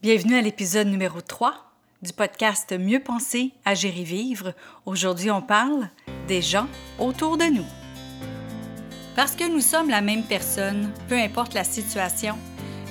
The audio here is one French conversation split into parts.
Bienvenue à l'épisode numéro 3 du podcast Mieux penser, agir et vivre. Aujourd'hui, on parle des gens autour de nous. Parce que nous sommes la même personne, peu importe la situation,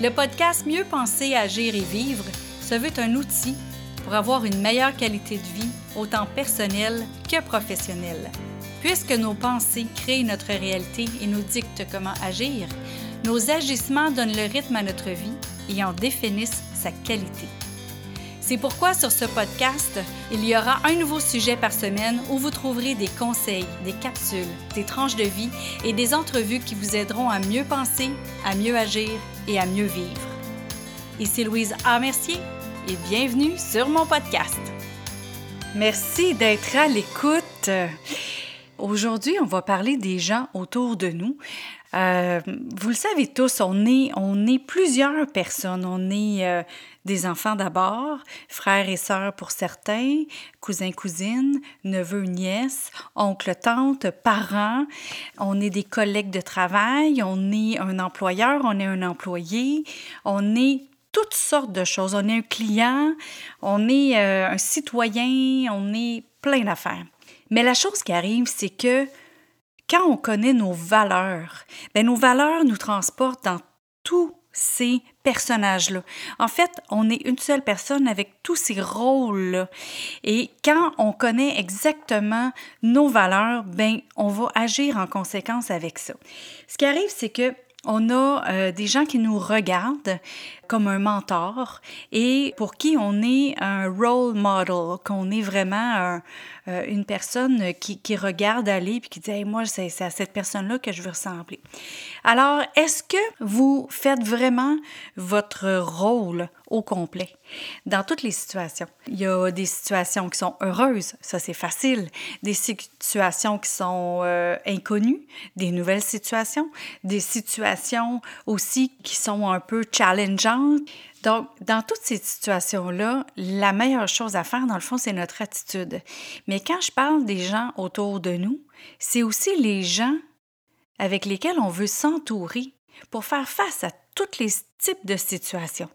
le podcast Mieux penser, agir et vivre se veut un outil pour avoir une meilleure qualité de vie, autant personnelle que professionnelle. Puisque nos pensées créent notre réalité et nous dictent comment agir, nos agissements donnent le rythme à notre vie et en définissent sa qualité. C'est pourquoi sur ce podcast, il y aura un nouveau sujet par semaine où vous trouverez des conseils, des capsules, des tranches de vie et des entrevues qui vous aideront à mieux penser, à mieux agir et à mieux vivre. Ici Louise A. Mercier et bienvenue sur mon podcast. Merci d'être à l'écoute. Aujourd'hui, on va parler des gens autour de nous. Euh, vous le savez tous, on est, plusieurs personnes. On est euh, des enfants d'abord, frères et sœurs pour certains, cousins, cousines, neveux, nièces, oncles, tantes, parents. On est des collègues de travail, on est un employeur, on est un employé, on est toutes sortes de choses. On est un client, on est euh, un citoyen, on est plein d'affaires. Mais la chose qui arrive, c'est que quand on connaît nos valeurs, bien, nos valeurs nous transportent dans tous ces personnages-là. En fait, on est une seule personne avec tous ces rôles-là. Et quand on connaît exactement nos valeurs, ben on va agir en conséquence avec ça. Ce qui arrive, c'est que on a euh, des gens qui nous regardent comme un mentor et pour qui on est un role model, qu'on est vraiment euh, une personne qui, regarde aller puis qui dit moi c'est à cette personne-là que je veux ressembler. Alors est-ce que vous faites vraiment votre rôle au complet dans toutes les situations? Il y a des situations qui sont heureuses, ça c'est facile, des situations qui sont euh, inconnues, des nouvelles situations, des situations aussi qui sont un peu challengeantes donc, dans toutes ces situations-là, la meilleure chose à faire, dans le fond, c'est notre attitude. Mais quand je parle des gens autour de nous, c'est aussi les gens avec lesquels on veut s'entourer pour faire face à tous les types de situations.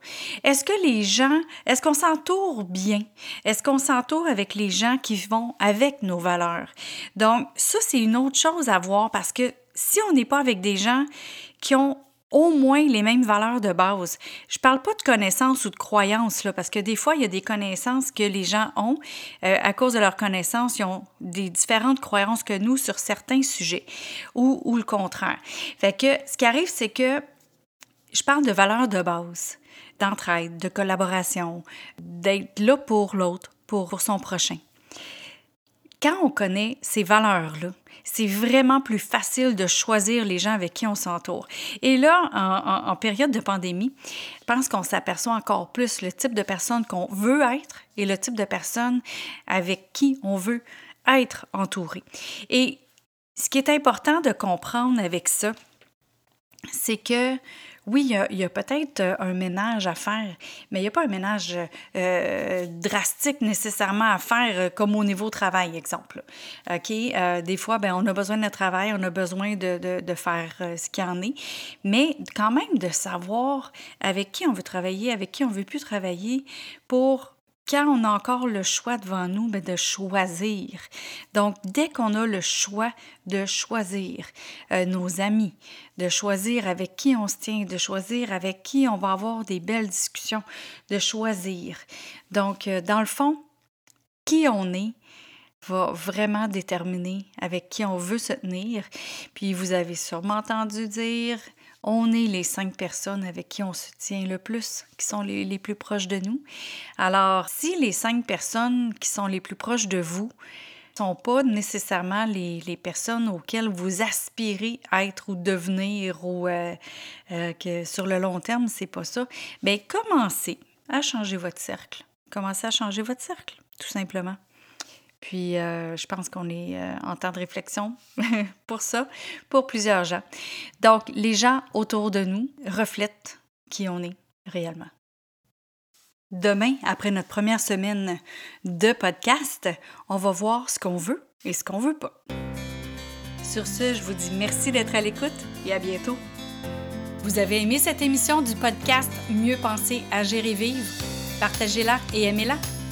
Est-ce que les gens, est-ce qu'on s'entoure bien? Est-ce qu'on s'entoure avec les gens qui vont avec nos valeurs? Donc, ça, c'est une autre chose à voir parce que si on n'est pas avec des gens qui ont au moins les mêmes valeurs de base. Je parle pas de connaissances ou de croyances, là, parce que des fois, il y a des connaissances que les gens ont. Euh, à cause de leurs connaissances, ils ont des différentes croyances que nous sur certains sujets, ou, ou le contraire. Fait ce qui arrive, c'est que je parle de valeurs de base, d'entraide, de collaboration, d'être là pour l'autre, pour son prochain. Quand on connaît ces valeurs-là, c'est vraiment plus facile de choisir les gens avec qui on s'entoure. Et là, en, période de pandémie, je pense qu'on s'aperçoit encore plus le type de personne qu'on veut être et le type de personne avec qui on veut être entouré. Et ce qui est important de comprendre avec ça, c'est que oui, il y a, peut-être euh, un ménage à faire, mais il n'y a pas un ménage euh, drastique nécessairement à faire euh, comme au niveau travail, exemple. OK? des fois, ben, on a besoin de travail, on a besoin de, de, faire ce qu'il y en est, mais quand même de savoir avec qui on veut travailler, avec qui on veut plus travailler pour quand on a encore le choix devant nous, ben, de choisir. Donc, dès qu'on a le choix de choisir euh, nos amis, de choisir avec qui on se tient, de choisir avec qui on va avoir des belles discussions, de choisir. Donc, euh, dans le fond, qui on est va vraiment déterminer avec qui on veut se tenir. Puis, vous avez sûrement entendu dire on est les cinq personnes avec qui on se tient le plus, qui sont les, plus proches de nous. Alors, si les cinq personnes qui sont les plus proches de vous sont pas nécessairement les, personnes auxquelles vous aspirez à être ou devenir ou euh, euh, que sur le long terme, c'est pas ça, bien, commencez à changer votre cercle. Commencez à changer votre cercle, tout simplement. Puis, euh, je pense qu'on est euh, en temps de réflexion pour ça, pour plusieurs gens. Donc, les gens autour de nous reflètent qui on est réellement. Demain, après notre première semaine de podcast, on va voir ce qu'on veut et ce qu'on veut pas. Sur ce, je vous dis merci d'être à l'écoute et à bientôt. Vous avez aimé cette émission du podcast Mieux penser, agir et vivre? Partagez-la et aimez-la.